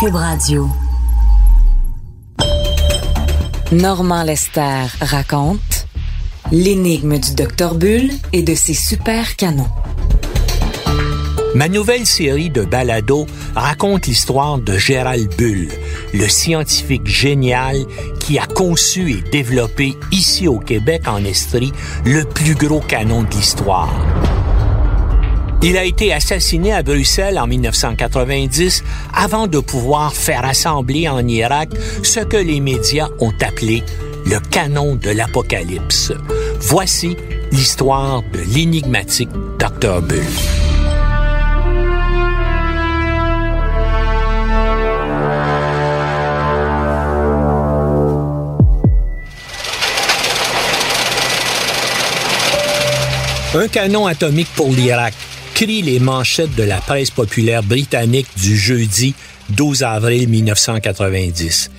Cube Radio. Normand Lester raconte l'énigme du docteur Bull et de ses super canons. Ma nouvelle série de balados raconte l'histoire de Gérald Bull, le scientifique génial qui a conçu et développé ici au Québec en Estrie le plus gros canon de l'histoire. Il a été assassiné à Bruxelles en 1990 avant de pouvoir faire assembler en Irak ce que les médias ont appelé le canon de l'Apocalypse. Voici l'histoire de l'énigmatique Dr. Bull. Un canon atomique pour l'Irak, crient les manchettes de la presse populaire britannique du jeudi 12 avril 1990.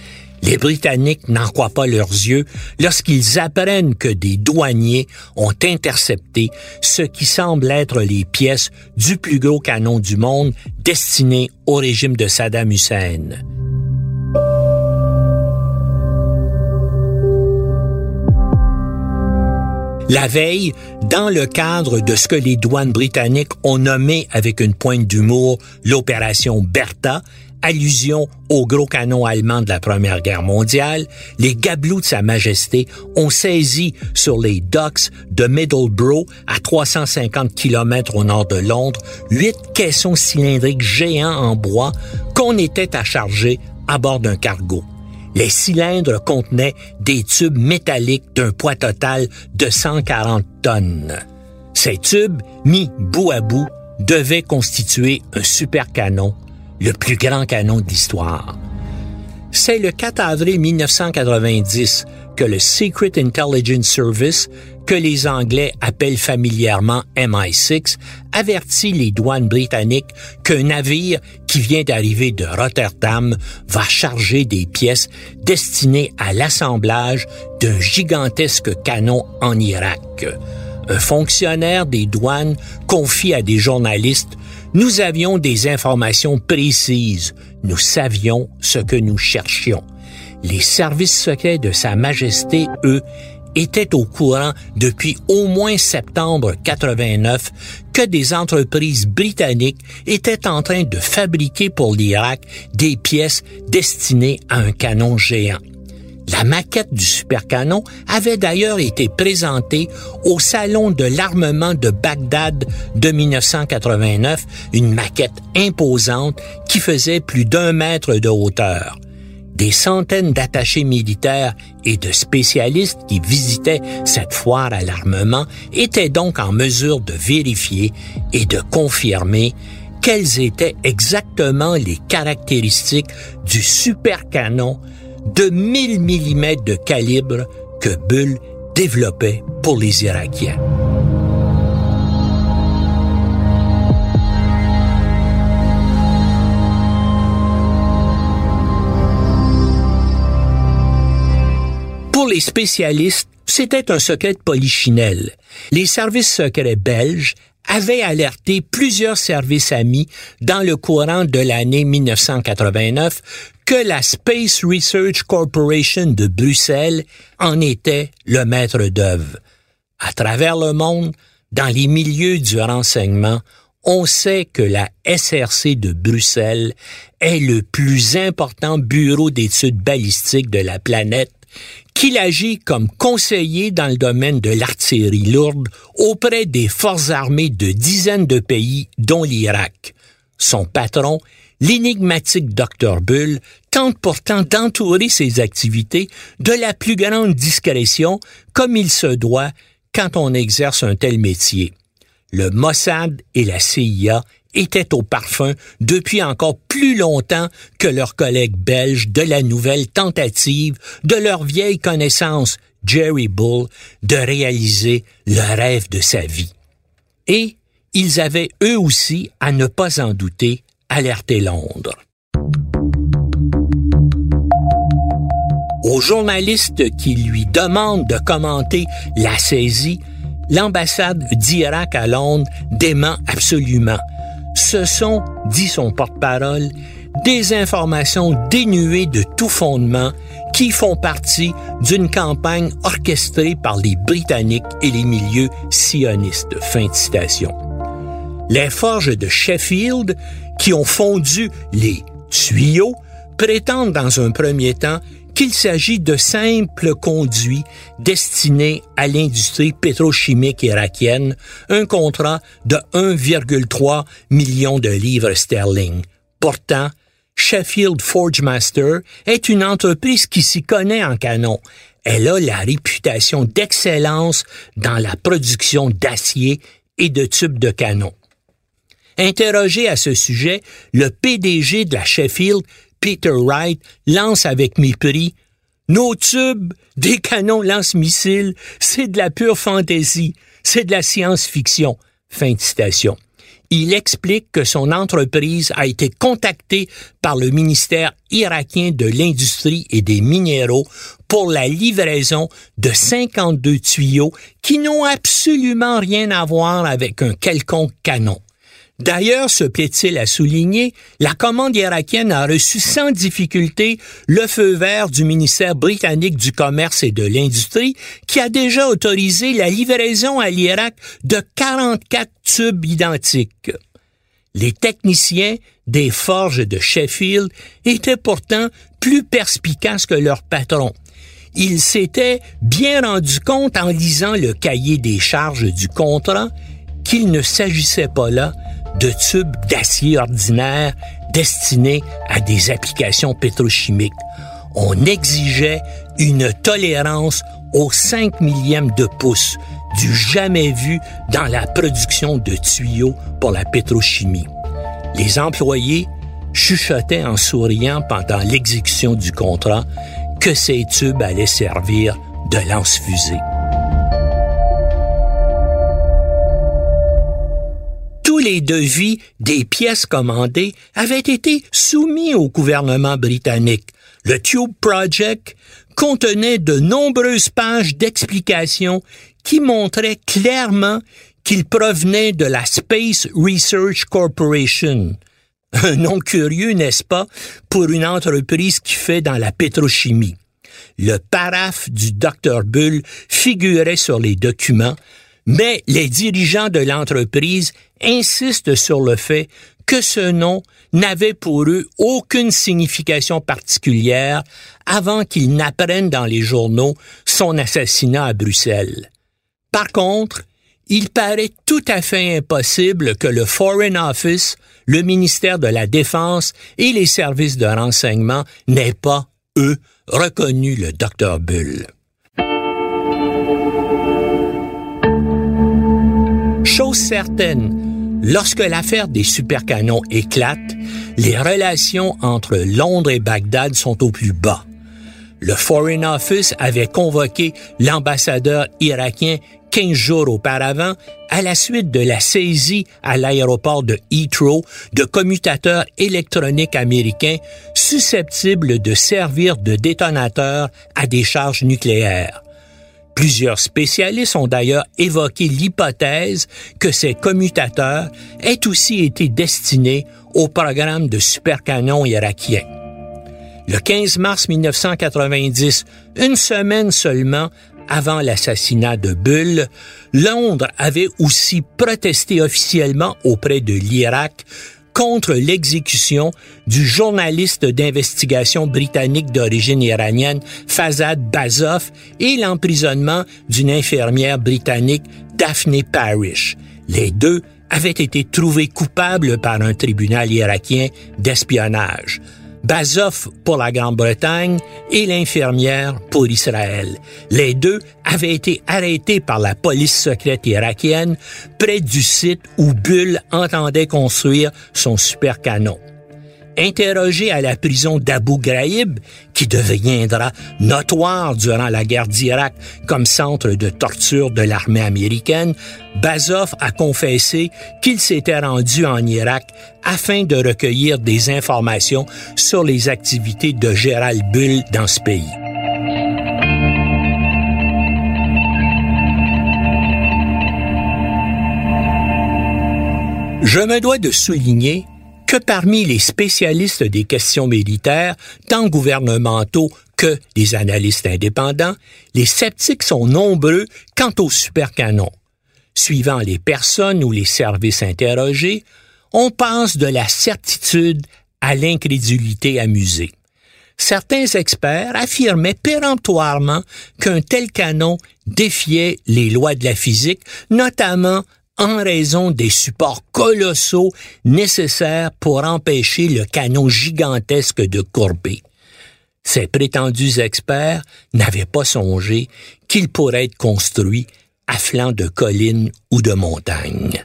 Les Britanniques n'en croient pas leurs yeux lorsqu'ils apprennent que des douaniers ont intercepté ce qui semble être les pièces du plus gros canon du monde destiné au régime de Saddam Hussein. La veille, dans le cadre de ce que les douanes britanniques ont nommé avec une pointe d'humour l'opération Bertha, allusion au gros canon allemand de la Première Guerre mondiale, les gabelous de Sa Majesté ont saisi sur les docks de Middleborough, à 350 km au nord de Londres, huit caissons cylindriques géants en bois qu'on était à charger à bord d'un cargo. Les cylindres contenaient des tubes métalliques d'un poids total de 140 tonnes. Ces tubes, mis bout à bout, devaient constituer un super canon, le plus grand canon de l'histoire. C'est le 4 avril 1990 que le Secret Intelligence Service, que les Anglais appellent familièrement MI6, avertit les douanes britanniques qu'un navire qui vient d'arriver de Rotterdam va charger des pièces destinées à l'assemblage d'un gigantesque canon en Irak. Un fonctionnaire des douanes confie à des journalistes Nous avions des informations précises. Nous savions ce que nous cherchions. Les services secrets de Sa Majesté, eux, étaient au courant depuis au moins septembre 89 que des entreprises britanniques étaient en train de fabriquer pour l'Irak des pièces destinées à un canon géant. La maquette du supercanon avait d'ailleurs été présentée au Salon de l'armement de Bagdad de 1989, une maquette imposante qui faisait plus d'un mètre de hauteur. Des centaines d'attachés militaires et de spécialistes qui visitaient cette foire à l'armement étaient donc en mesure de vérifier et de confirmer quelles étaient exactement les caractéristiques du supercanon de 1000 mm de calibre que Bull développait pour les Irakiens. Pour les spécialistes, c'était un secret de polichinelle. Les services secrets belges avaient alerté plusieurs services amis dans le courant de l'année 1989 que la Space Research Corporation de Bruxelles en était le maître d'œuvre. À travers le monde, dans les milieux du renseignement, on sait que la SRC de Bruxelles est le plus important bureau d'études balistiques de la planète qu'il agit comme conseiller dans le domaine de l'artillerie lourde auprès des forces armées de dizaines de pays, dont l'Irak. Son patron, l'énigmatique Dr. Bull, tente pourtant d'entourer ses activités de la plus grande discrétion, comme il se doit quand on exerce un tel métier. Le Mossad et la CIA étaient au parfum depuis encore plus longtemps que leurs collègues belges de la nouvelle tentative de leur vieille connaissance Jerry Bull de réaliser le rêve de sa vie. Et ils avaient eux aussi, à ne pas en douter, alerté Londres. Aux journalistes qui lui demandent de commenter la saisie, l'ambassade d'Irak à Londres dément absolument. Ce sont, dit son porte-parole, des informations dénuées de tout fondement qui font partie d'une campagne orchestrée par les Britanniques et les milieux sionistes. Fin de citation. Les forges de Sheffield, qui ont fondu les tuyaux, prétendent dans un premier temps qu'il s'agit de simples conduits destinés à l'industrie pétrochimique irakienne, un contrat de 1,3 million de livres sterling. Pourtant, Sheffield Forgemaster est une entreprise qui s'y connaît en canon. Elle a la réputation d'excellence dans la production d'acier et de tubes de canon. Interrogé à ce sujet, le PDG de la Sheffield Peter Wright lance avec mépris Nos tubes, des canons lance-missiles, c'est de la pure fantaisie, c'est de la science-fiction. Fin de citation. Il explique que son entreprise a été contactée par le ministère irakien de l'Industrie et des Minéraux pour la livraison de 52 tuyaux qui n'ont absolument rien à voir avec un quelconque canon. D'ailleurs, se plaît-il à souligner, la commande irakienne a reçu sans difficulté le feu vert du ministère britannique du Commerce et de l'Industrie qui a déjà autorisé la livraison à l'Irak de 44 tubes identiques. Les techniciens des forges de Sheffield étaient pourtant plus perspicaces que leurs patrons. Ils s'étaient bien rendus compte en lisant le cahier des charges du contrat qu'il ne s'agissait pas là de tubes d'acier ordinaire destinés à des applications pétrochimiques. On exigeait une tolérance au 5 millième de pouce, du jamais vu dans la production de tuyaux pour la pétrochimie. Les employés chuchotaient en souriant pendant l'exécution du contrat que ces tubes allaient servir de lance-fusée. Les devis des pièces commandées avaient été soumis au gouvernement britannique. Le Tube Project contenait de nombreuses pages d'explications qui montraient clairement qu'il provenait de la Space Research Corporation. Un nom curieux, n'est-ce pas, pour une entreprise qui fait dans la pétrochimie. Le paraphe du Dr Bull figurait sur les documents, mais les dirigeants de l'entreprise insistent sur le fait que ce nom n'avait pour eux aucune signification particulière avant qu'ils n'apprennent dans les journaux son assassinat à Bruxelles. Par contre, il paraît tout à fait impossible que le Foreign Office, le ministère de la Défense et les services de renseignement n'aient pas, eux, reconnu le Dr Bull. Chose certaine, lorsque l'affaire des supercanons éclate, les relations entre Londres et Bagdad sont au plus bas. Le Foreign Office avait convoqué l'ambassadeur irakien 15 jours auparavant à la suite de la saisie à l'aéroport de Heathrow de commutateurs électroniques américains susceptibles de servir de détonateurs à des charges nucléaires. Plusieurs spécialistes ont d'ailleurs évoqué l'hypothèse que ces commutateurs aient aussi été destinés au programme de supercanons irakiens. Le 15 mars 1990, une semaine seulement avant l'assassinat de Bull, Londres avait aussi protesté officiellement auprès de l'Irak contre l'exécution du journaliste d'investigation britannique d'origine iranienne Fazad Bazoff et l'emprisonnement d'une infirmière britannique Daphne Parrish. Les deux avaient été trouvés coupables par un tribunal irakien d'espionnage. Bazoff pour la Grande-Bretagne et l'infirmière pour Israël. Les deux avaient été arrêtés par la police secrète irakienne près du site où Bull entendait construire son supercanon interrogé à la prison d'Abu Ghraib, qui deviendra notoire durant la guerre d'Irak comme centre de torture de l'armée américaine, Bazov a confessé qu'il s'était rendu en Irak afin de recueillir des informations sur les activités de Gérald Bull dans ce pays. Je me dois de souligner que parmi les spécialistes des questions militaires, tant gouvernementaux que des analystes indépendants, les sceptiques sont nombreux quant au supercanon. Suivant les personnes ou les services interrogés, on passe de la certitude à l'incrédulité amusée. Certains experts affirmaient péremptoirement qu'un tel canon défiait les lois de la physique, notamment en raison des supports colossaux nécessaires pour empêcher le canon gigantesque de courber. Ces prétendus experts n'avaient pas songé qu'il pourrait être construit à flanc de collines ou de montagnes.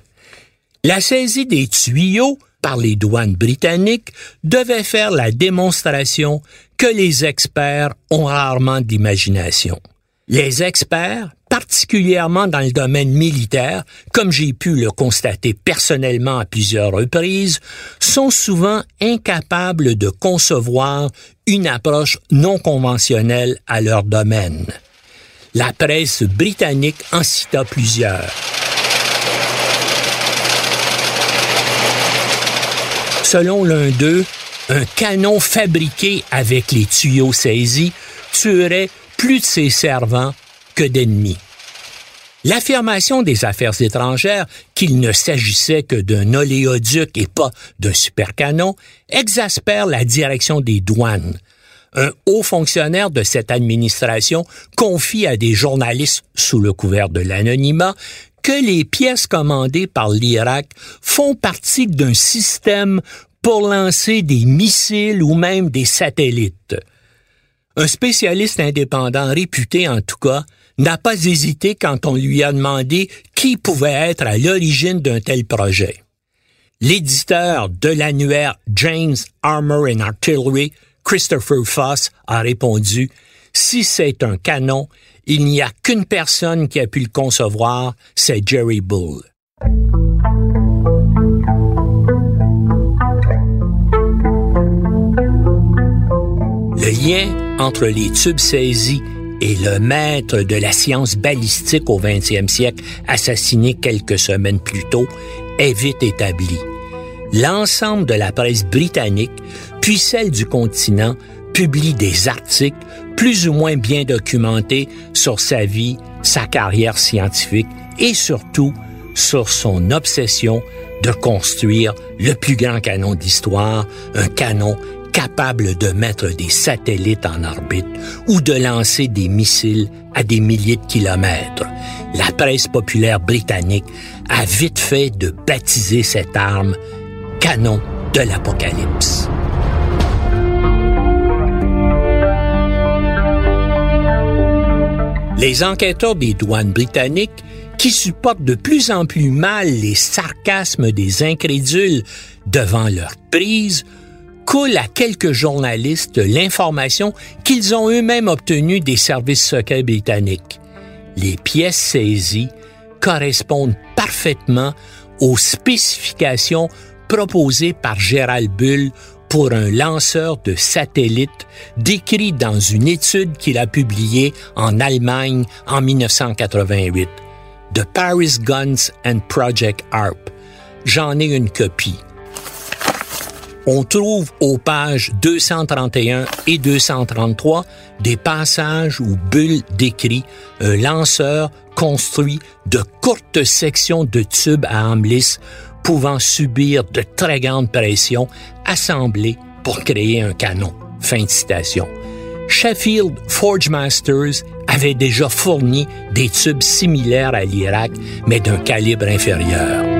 La saisie des tuyaux par les douanes britanniques devait faire la démonstration que les experts ont rarement d'imagination. Les experts, particulièrement dans le domaine militaire, comme j'ai pu le constater personnellement à plusieurs reprises, sont souvent incapables de concevoir une approche non conventionnelle à leur domaine. La presse britannique en cita plusieurs. Selon l'un d'eux, un canon fabriqué avec les tuyaux saisis tuerait plus de ses servants que d'ennemis. L'affirmation des affaires étrangères qu'il ne s'agissait que d'un oléoduc et pas d'un supercanon exaspère la direction des douanes. Un haut fonctionnaire de cette administration confie à des journalistes sous le couvert de l'anonymat que les pièces commandées par l'Irak font partie d'un système pour lancer des missiles ou même des satellites. Un spécialiste indépendant réputé en tout cas n'a pas hésité quand on lui a demandé qui pouvait être à l'origine d'un tel projet. L'éditeur de l'annuaire James Armor and Artillery, Christopher Foss, a répondu Si c'est un canon, il n'y a qu'une personne qui a pu le concevoir, c'est Jerry Bull. Le lien entre les tubes saisis et le maître de la science balistique au 20e siècle, assassiné quelques semaines plus tôt, est vite établi. L'ensemble de la presse britannique, puis celle du continent, publie des articles plus ou moins bien documentés sur sa vie, sa carrière scientifique et surtout sur son obsession de construire le plus grand canon d'histoire, un canon capable de mettre des satellites en orbite ou de lancer des missiles à des milliers de kilomètres. La presse populaire britannique a vite fait de baptiser cette arme canon de l'Apocalypse. Les enquêteurs des douanes britanniques, qui supportent de plus en plus mal les sarcasmes des incrédules devant leur prise, coule à quelques journalistes l'information qu'ils ont eux-mêmes obtenue des services secrets britanniques. Les pièces saisies correspondent parfaitement aux spécifications proposées par Gérald Bull pour un lanceur de satellite décrit dans une étude qu'il a publiée en Allemagne en 1988. The Paris Guns and Project ARP. J'en ai une copie on trouve aux pages 231 et 233 des passages où Bull décrit un lanceur construit de courtes sections de tubes à âme pouvant subir de très grandes pressions assemblées pour créer un canon. Fin de citation. Sheffield Forge Masters avait déjà fourni des tubes similaires à l'Irak, mais d'un calibre inférieur.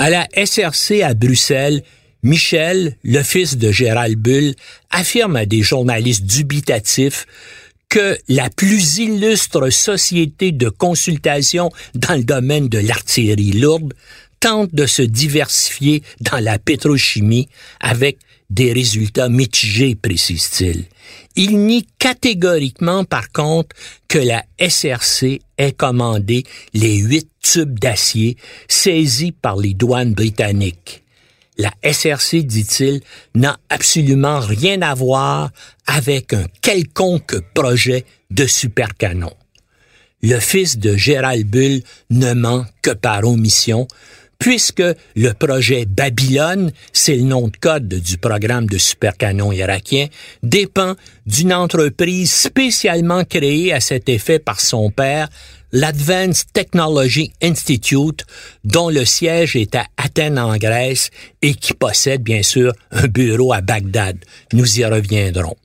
À la SRC à Bruxelles, Michel, le fils de Gérald Bull, affirme à des journalistes dubitatifs que la plus illustre société de consultation dans le domaine de l'artillerie lourde tente de se diversifier dans la pétrochimie avec des résultats mitigés, précise-t-il. Il nie catégoriquement, par contre, que la SRC ait commandé les huit tubes d'acier saisis par les douanes britanniques. La SRC, dit-il, n'a absolument rien à voir avec un quelconque projet de supercanon. Le fils de Gérald Bull ne ment que par omission, puisque le projet Babylone, c'est le nom de code du programme de supercanon irakien, dépend d'une entreprise spécialement créée à cet effet par son père, l'Advanced Technology Institute, dont le siège est à Athènes en Grèce et qui possède bien sûr un bureau à Bagdad. Nous y reviendrons.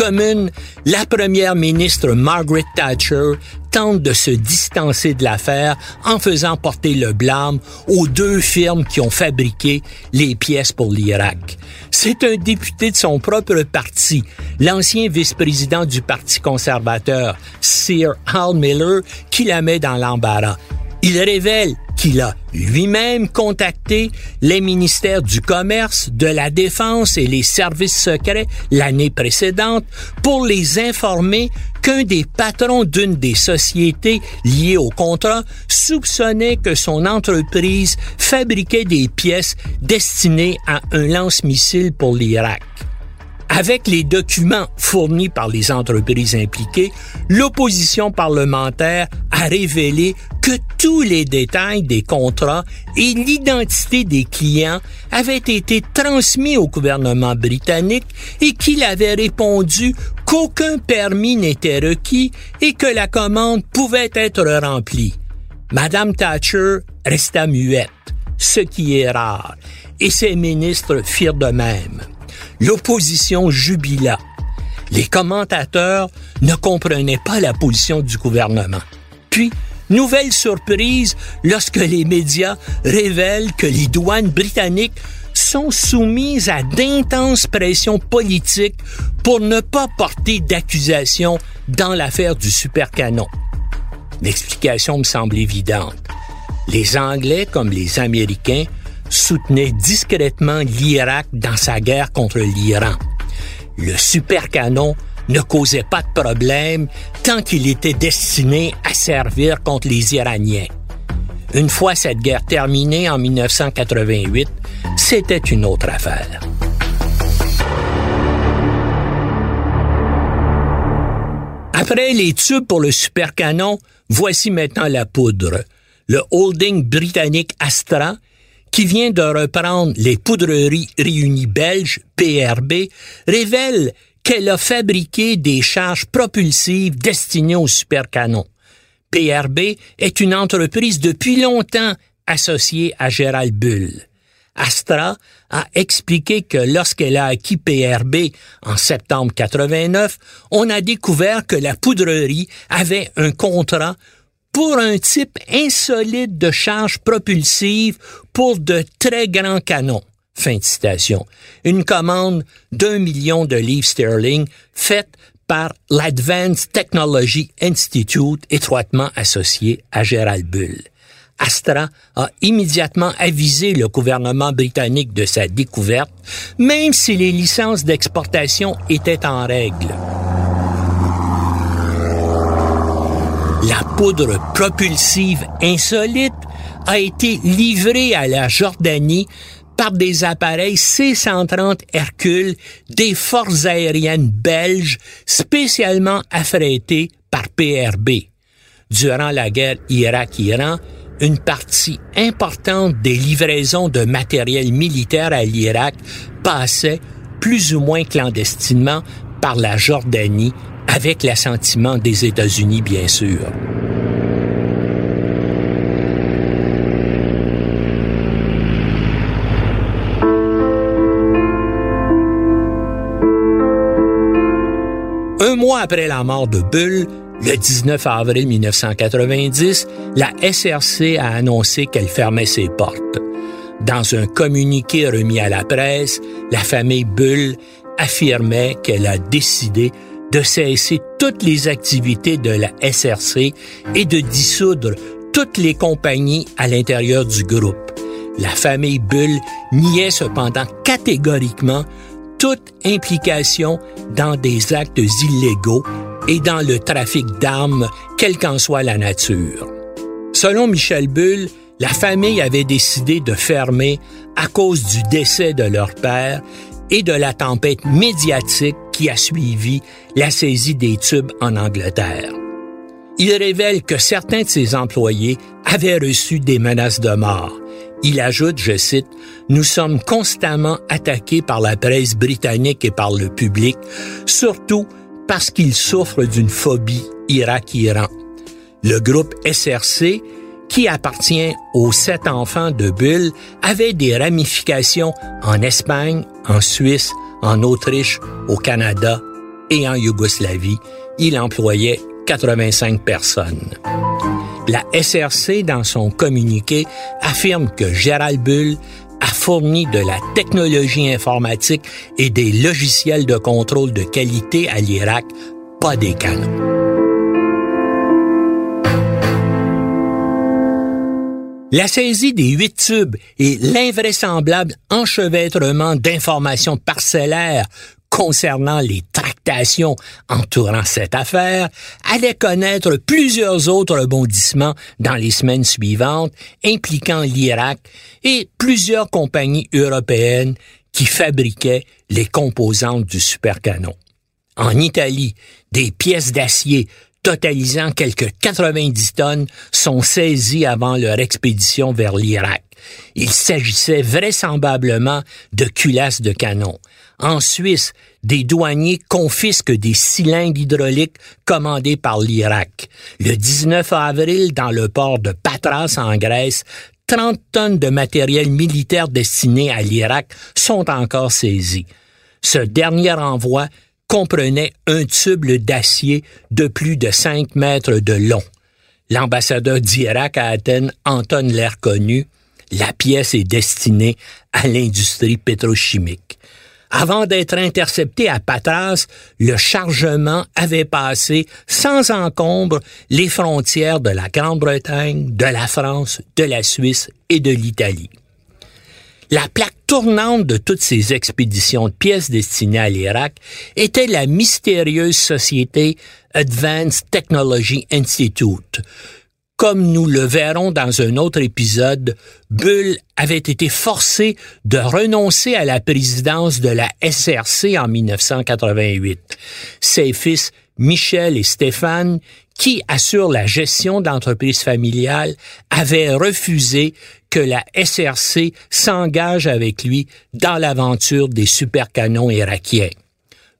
Aux communes, la première ministre Margaret Thatcher tente de se distancer de l'affaire en faisant porter le blâme aux deux firmes qui ont fabriqué les pièces pour l'Irak. C'est un député de son propre parti, l'ancien vice-président du Parti conservateur, Sir Hal Miller, qui la met dans l'embarras. Il révèle qu'il a lui-même contacté les ministères du Commerce, de la Défense et les services secrets l'année précédente pour les informer qu'un des patrons d'une des sociétés liées au contrat soupçonnait que son entreprise fabriquait des pièces destinées à un lance-missile pour l'Irak. Avec les documents fournis par les entreprises impliquées, l'opposition parlementaire a révélé que tous les détails des contrats et l'identité des clients avaient été transmis au gouvernement britannique et qu'il avait répondu qu'aucun permis n'était requis et que la commande pouvait être remplie. Madame Thatcher resta muette, ce qui est rare, et ses ministres firent de même l'opposition jubila. Les commentateurs ne comprenaient pas la position du gouvernement. Puis, nouvelle surprise lorsque les médias révèlent que les douanes britanniques sont soumises à d'intenses pressions politiques pour ne pas porter d'accusation dans l'affaire du supercanon. L'explication me semble évidente. Les Anglais comme les Américains soutenait discrètement l'Irak dans sa guerre contre l'Iran. Le supercanon ne causait pas de problème tant qu'il était destiné à servir contre les Iraniens. Une fois cette guerre terminée en 1988, c'était une autre affaire. Après les tubes pour le supercanon, voici maintenant la poudre. Le holding britannique Astra qui vient de reprendre les poudreries réunies belges, PRB, révèle qu'elle a fabriqué des charges propulsives destinées aux supercanons. PRB est une entreprise depuis longtemps associée à Gérald Bull. Astra a expliqué que lorsqu'elle a acquis PRB en septembre 89, on a découvert que la poudrerie avait un contrat pour un type insolite de charge propulsive pour de très grands canons. Fin de citation. Une commande d'un million de livres sterling faite par l'Advanced Technology Institute étroitement associé à Gerald Bull. Astra a immédiatement avisé le gouvernement britannique de sa découverte, même si les licences d'exportation étaient en règle. La poudre propulsive insolite a été livrée à la Jordanie par des appareils C-130 Hercule des forces aériennes belges spécialement affrétés par PRB. durant la guerre Irak-Iran, une partie importante des livraisons de matériel militaire à l'Irak passait plus ou moins clandestinement par la Jordanie avec l'assentiment des États-Unis, bien sûr. Un mois après la mort de Bull, le 19 avril 1990, la SRC a annoncé qu'elle fermait ses portes. Dans un communiqué remis à la presse, la famille Bull affirmait qu'elle a décidé de cesser toutes les activités de la SRC et de dissoudre toutes les compagnies à l'intérieur du groupe. La famille Bull niait cependant catégoriquement toute implication dans des actes illégaux et dans le trafic d'armes, quelle qu'en soit la nature. Selon Michel Bull, la famille avait décidé de fermer à cause du décès de leur père et de la tempête médiatique a suivi la saisie des tubes en Angleterre. Il révèle que certains de ses employés avaient reçu des menaces de mort il ajoute, je cite, Nous sommes constamment attaqués par la presse britannique et par le public, surtout parce qu'ils souffrent d'une phobie Irak-Iran. Le groupe SRC, qui appartient aux sept enfants de Bull, avait des ramifications en Espagne, en Suisse, en Autriche, au Canada et en Yougoslavie. Il employait 85 personnes. La SRC, dans son communiqué, affirme que Gérald Bull a fourni de la technologie informatique et des logiciels de contrôle de qualité à l'Irak, pas des canons. La saisie des huit tubes et l'invraisemblable enchevêtrement d'informations parcellaires concernant les tractations entourant cette affaire allait connaître plusieurs autres rebondissements dans les semaines suivantes impliquant l'Irak et plusieurs compagnies européennes qui fabriquaient les composantes du supercanon. En Italie, des pièces d'acier totalisant quelques 90 tonnes sont saisies avant leur expédition vers l'Irak. Il s'agissait vraisemblablement de culasses de canon. En Suisse, des douaniers confisquent des cylindres hydrauliques commandés par l'Irak. Le 19 avril, dans le port de Patras en Grèce, 30 tonnes de matériel militaire destiné à l'Irak sont encore saisies. Ce dernier envoi comprenait un tube d'acier de plus de 5 mètres de long. L'ambassadeur d'Irak à Athènes, Anton connu, la pièce est destinée à l'industrie pétrochimique. Avant d'être intercepté à Patras, le chargement avait passé sans encombre les frontières de la Grande-Bretagne, de la France, de la Suisse et de l'Italie. La plaque tournante de toutes ces expéditions de pièces destinées à l'Irak était la mystérieuse société Advanced Technology Institute, comme nous le verrons dans un autre épisode, Bull avait été forcé de renoncer à la présidence de la SRC en 1988. Ses fils Michel et Stéphane, qui assurent la gestion d'entreprises familiales, avaient refusé que la SRC s'engage avec lui dans l'aventure des supercanons irakiens.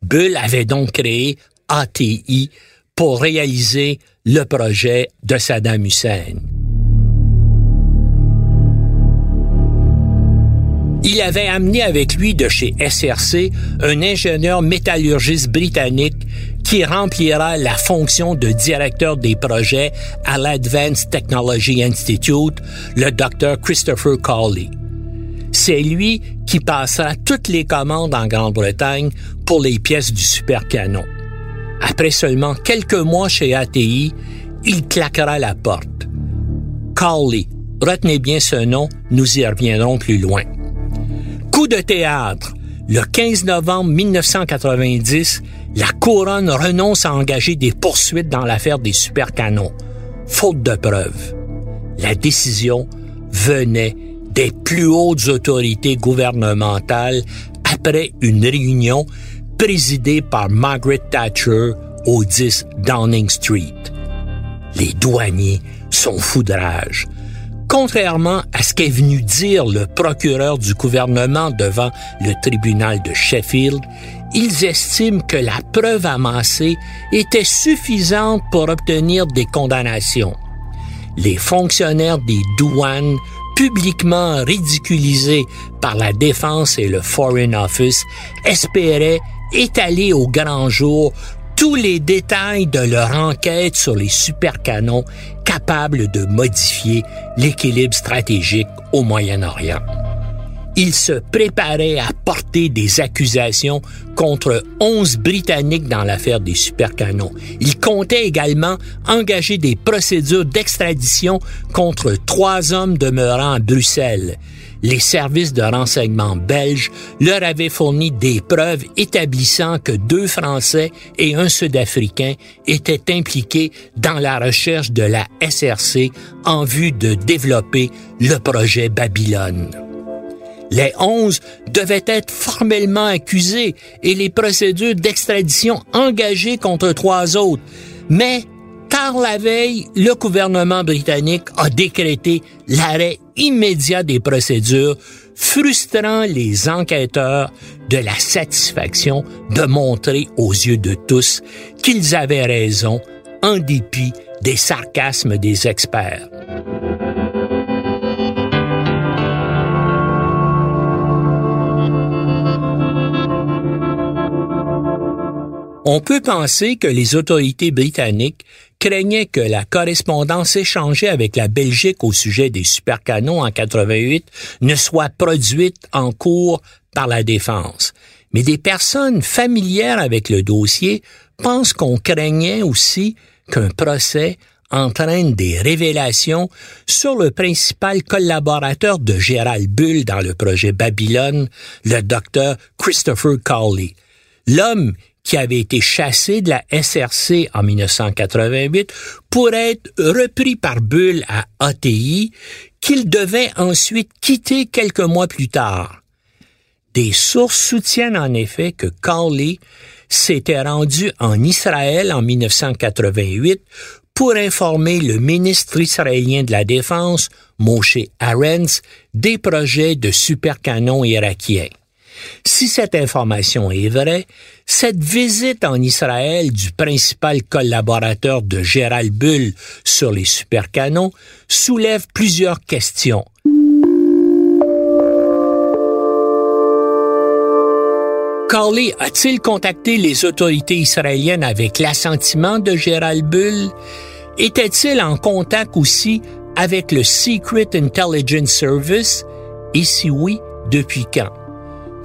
Bull avait donc créé ATI pour réaliser le projet de Saddam Hussein. Il avait amené avec lui de chez SRC un ingénieur métallurgiste britannique qui remplira la fonction de directeur des projets à l'Advanced Technology Institute, le Dr. Christopher Cawley. C'est lui qui passera toutes les commandes en Grande-Bretagne pour les pièces du supercanon. Après seulement quelques mois chez ATI, il claquera la porte. Cawley, retenez bien ce nom, nous y reviendrons plus loin. Coup de théâtre. Le 15 novembre 1990, la couronne renonce à engager des poursuites dans l'affaire des supercanons, faute de preuves. La décision venait des plus hautes autorités gouvernementales après une réunion présidé par Margaret Thatcher au 10 Downing Street. les douaniers sont foudrage. Contrairement à ce qu'est venu dire le procureur du gouvernement devant le tribunal de Sheffield, ils estiment que la preuve amassée était suffisante pour obtenir des condamnations. Les fonctionnaires des douanes, publiquement ridiculisés par la défense et le Foreign Office, espéraient étaler au grand jour tous les détails de leur enquête sur les supercanons capables de modifier l'équilibre stratégique au Moyen-Orient. Ils se préparaient à porter des accusations contre 11 Britanniques dans l'affaire des supercanons. Ils comptaient également engager des procédures d'extradition contre trois hommes demeurant à Bruxelles les services de renseignement belges leur avaient fourni des preuves établissant que deux Français et un Sud-Africain étaient impliqués dans la recherche de la SRC en vue de développer le projet Babylone. Les onze devaient être formellement accusés et les procédures d'extradition engagées contre trois autres. Mais car la veille, le gouvernement britannique a décrété l'arrêt immédiat des procédures, frustrant les enquêteurs de la satisfaction de montrer aux yeux de tous qu'ils avaient raison en dépit des sarcasmes des experts. On peut penser que les autorités britanniques craignaient que la correspondance échangée avec la Belgique au sujet des supercanons en 88 ne soit produite en cours par la défense. Mais des personnes familières avec le dossier pensent qu'on craignait aussi qu'un procès entraîne des révélations sur le principal collaborateur de Gérald Bull dans le projet Babylone, le docteur Christopher Cawley. L'homme qui avait été chassé de la SRC en 1988 pour être repris par Bull à ATI, qu'il devait ensuite quitter quelques mois plus tard. Des sources soutiennent en effet que Cawley s'était rendu en Israël en 1988 pour informer le ministre israélien de la Défense, Moshe Arens, des projets de supercanons irakiens. Si cette information est vraie, cette visite en Israël du principal collaborateur de Gérald Bull sur les supercanons soulève plusieurs questions. Carly a-t-il contacté les autorités israéliennes avec l'assentiment de Gérald Bull? Était-il en contact aussi avec le Secret Intelligence Service? Et si oui, depuis quand?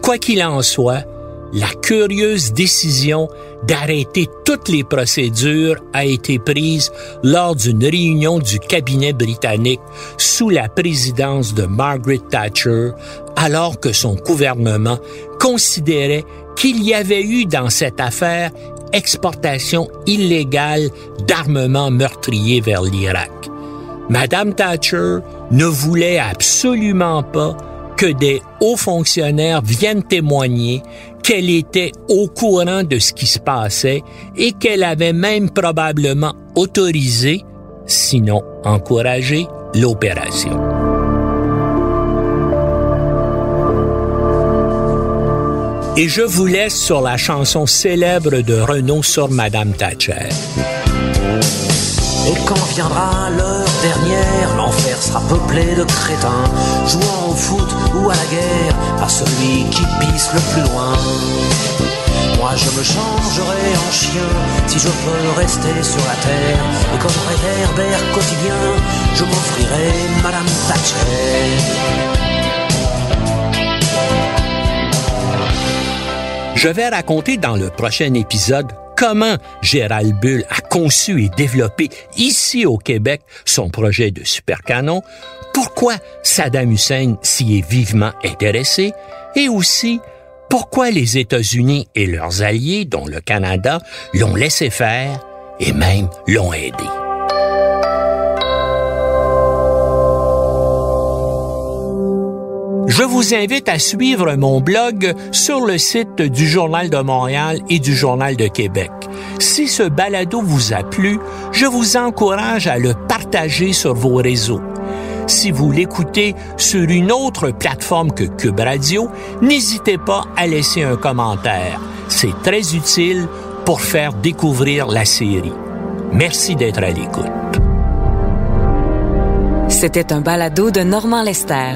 Quoi qu'il en soit, la curieuse décision d'arrêter toutes les procédures a été prise lors d'une réunion du cabinet britannique sous la présidence de Margaret Thatcher, alors que son gouvernement considérait qu'il y avait eu dans cette affaire exportation illégale d'armements meurtriers vers l'Irak. Madame Thatcher ne voulait absolument pas que des hauts fonctionnaires viennent témoigner qu'elle était au courant de ce qui se passait et qu'elle avait même probablement autorisé, sinon encouragé, l'opération. Et je vous laisse sur la chanson célèbre de Renaud sur Madame Thatcher. Et quand viendra l'heure dernière, l'enfer sera peuplé de crétins, jouant au foot ou à la guerre, par celui qui pisse le plus loin. Moi je me changerai en chien si je peux rester sur la terre. Et comme réverbère quotidien, je m'offrirai Madame Thatcher. Je vais raconter dans le prochain épisode comment Gérald Bull a conçu et développé ici au Québec son projet de supercanon, pourquoi Saddam Hussein s'y est vivement intéressé? Et aussi pourquoi les États-Unis et leurs alliés, dont le Canada, l'ont laissé faire et même l'ont aidé? Je vous invite à suivre mon blog sur le site du Journal de Montréal et du Journal de Québec. Si ce balado vous a plu, je vous encourage à le partager sur vos réseaux. Si vous l'écoutez sur une autre plateforme que Cube Radio, n'hésitez pas à laisser un commentaire. C'est très utile pour faire découvrir la série. Merci d'être à l'écoute. C'était un balado de Normand Lester.